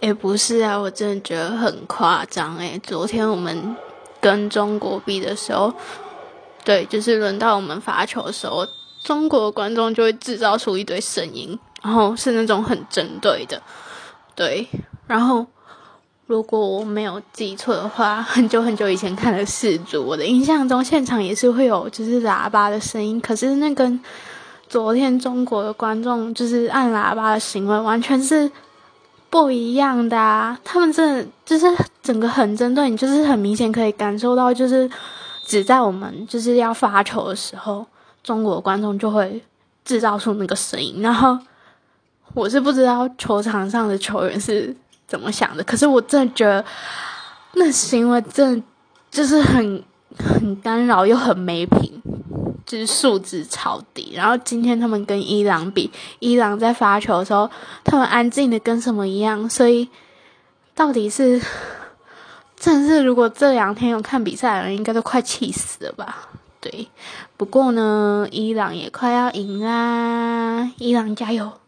也不是啊，我真的觉得很夸张诶，昨天我们跟中国比的时候，对，就是轮到我们发球的时候，中国的观众就会制造出一堆声音，然后是那种很针对的，对。然后如果我没有记错的话，很久很久以前看的世足，我的印象中现场也是会有就是喇叭的声音，可是那跟昨天中国的观众就是按喇叭的行为完全是。不一样的啊，他们真的就是整个很针对你，就是很明显可以感受到，就是只在我们就是要发球的时候，中国观众就会制造出那个声音。然后我是不知道球场上的球员是怎么想的，可是我真的觉得那行为真的就是很很干扰又很没品。是素质超低，然后今天他们跟伊朗比，伊朗在发球的时候，他们安静的跟什么一样，所以到底是，真是如果这两天有看比赛的人，应该都快气死了吧？对，不过呢，伊朗也快要赢啦，伊朗加油！